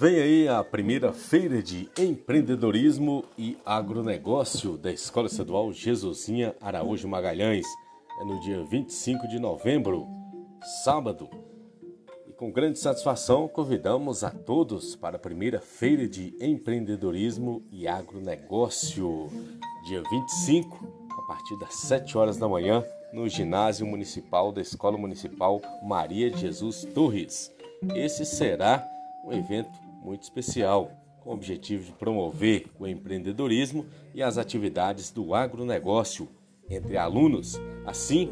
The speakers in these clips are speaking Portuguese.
Vem aí a primeira feira de empreendedorismo e agronegócio da Escola Estadual Jesusinha Araújo Magalhães. É no dia 25 de novembro, sábado. E com grande satisfação convidamos a todos para a primeira feira de empreendedorismo e agronegócio, dia 25, a partir das 7 horas da manhã, no ginásio municipal da Escola Municipal Maria Jesus Torres. Esse será um evento muito especial, com o objetivo de promover o empreendedorismo e as atividades do agronegócio entre alunos, assim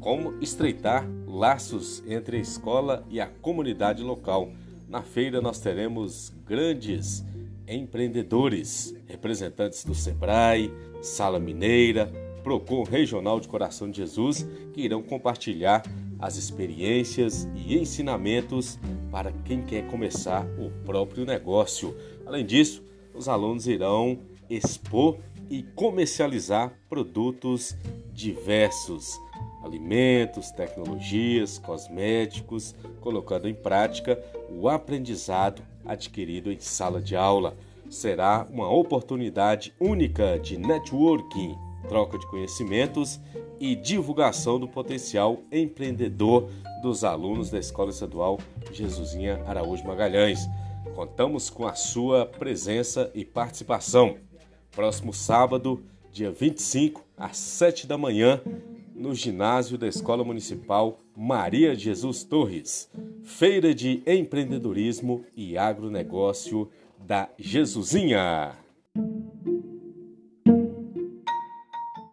como estreitar laços entre a escola e a comunidade local. Na feira nós teremos grandes empreendedores, representantes do Sebrae, Sala Mineira, Procon Regional de Coração de Jesus, que irão compartilhar as experiências e ensinamentos para quem quer começar o próprio negócio. Além disso, os alunos irão expor e comercializar produtos diversos, alimentos, tecnologias, cosméticos, colocando em prática o aprendizado adquirido em sala de aula. Será uma oportunidade única de networking troca de conhecimentos e divulgação do potencial empreendedor dos alunos da Escola Estadual Jesusinha Araújo Magalhães. Contamos com a sua presença e participação. Próximo sábado, dia 25, às 7 da manhã, no ginásio da Escola Municipal Maria Jesus Torres. Feira de Empreendedorismo e Agronegócio da Jesusinha.